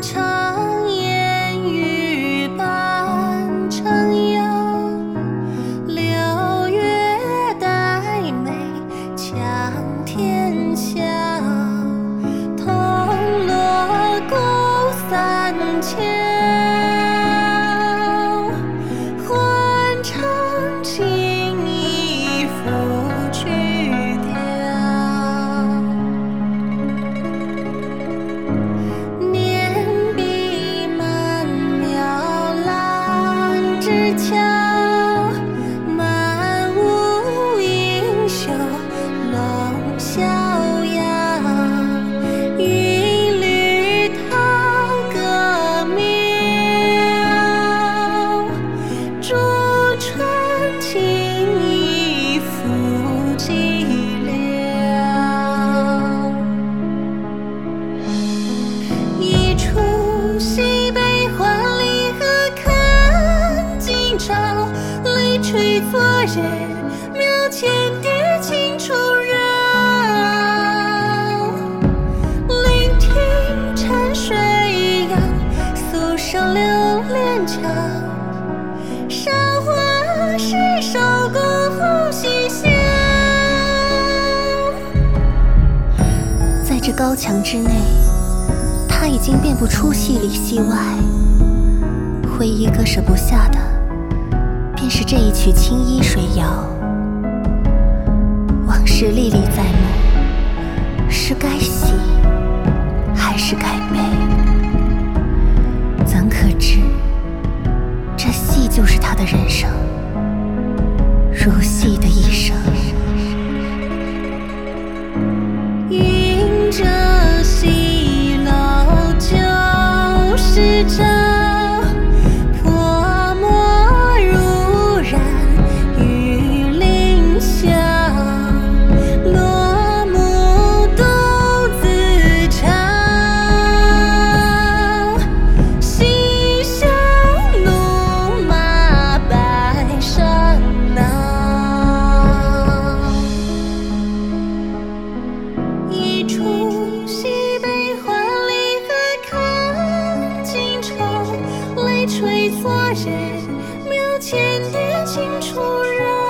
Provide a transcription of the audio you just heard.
长烟雨半城扬流月带泪向天下。昨日庙前蝶轻触绕。聆听潺水摇，诉上流连桥。韶华是首歌呼细笑。在这高墙之内，他已经辨不出戏里戏外。唯一割舍不下的，是这一曲《青衣水谣》。往事历历在目，是该喜还是该悲？怎可知，这戏就是他的人生，如戏的一生。迎着西楼旧时泪垂昨日庙前殿清楚人。